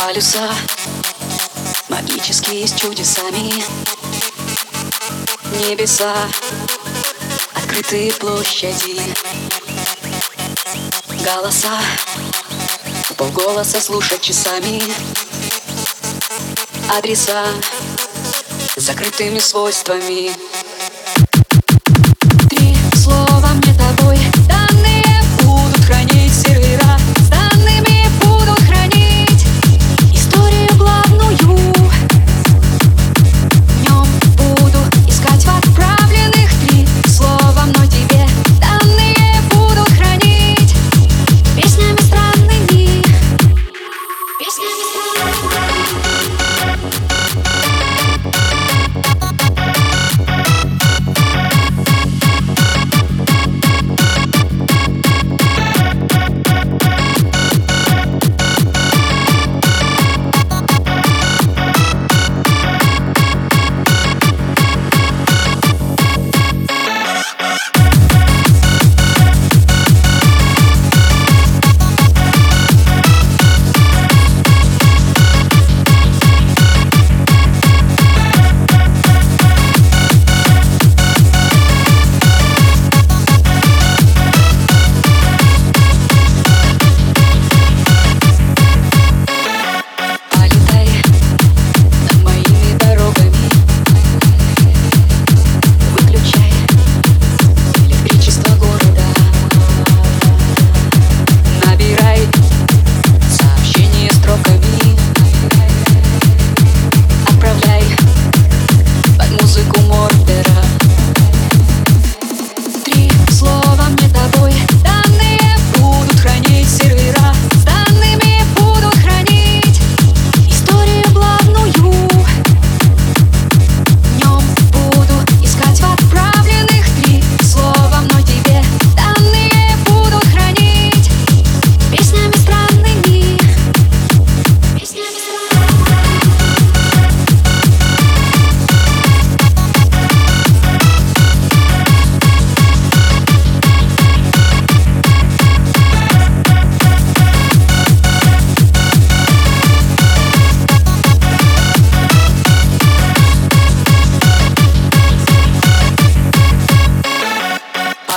полюса. Магические с чудесами. Небеса. Открытые площади. Голоса. Полголоса слушать часами. Адреса. Закрытыми свойствами.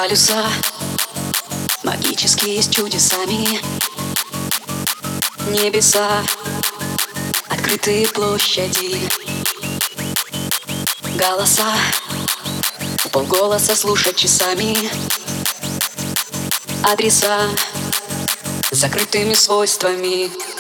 полюса Магические с чудесами. Небеса. Открытые площади. Голоса. В полголоса слушать часами. Адреса. С закрытыми свойствами.